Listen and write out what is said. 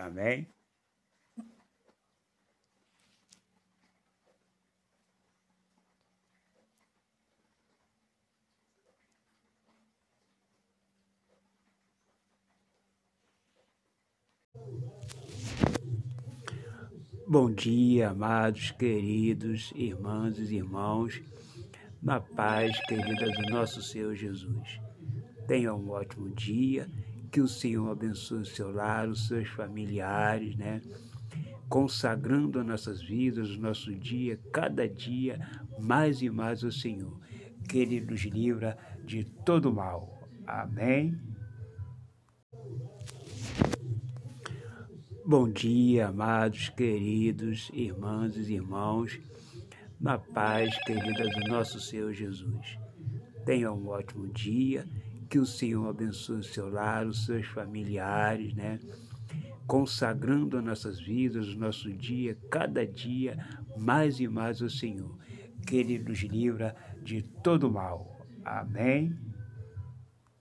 Amém? Bom dia, amados, queridos irmãos e irmãos, na paz querida do nosso Senhor Jesus. Tenha um ótimo dia que o Senhor abençoe o seu lar, os seus familiares, né? Consagrando as nossas vidas, o nosso dia, cada dia, mais e mais ao Senhor. Que Ele nos livra de todo mal. Amém. Bom dia, amados, queridos irmãos e irmãos, na paz querida do nosso Senhor Jesus. Tenha um ótimo dia que o Senhor abençoe o seu lar, os seus familiares, né? Consagrando as nossas vidas, o nosso dia, cada dia, mais e mais ao Senhor. Que Ele nos livra de todo mal. Amém.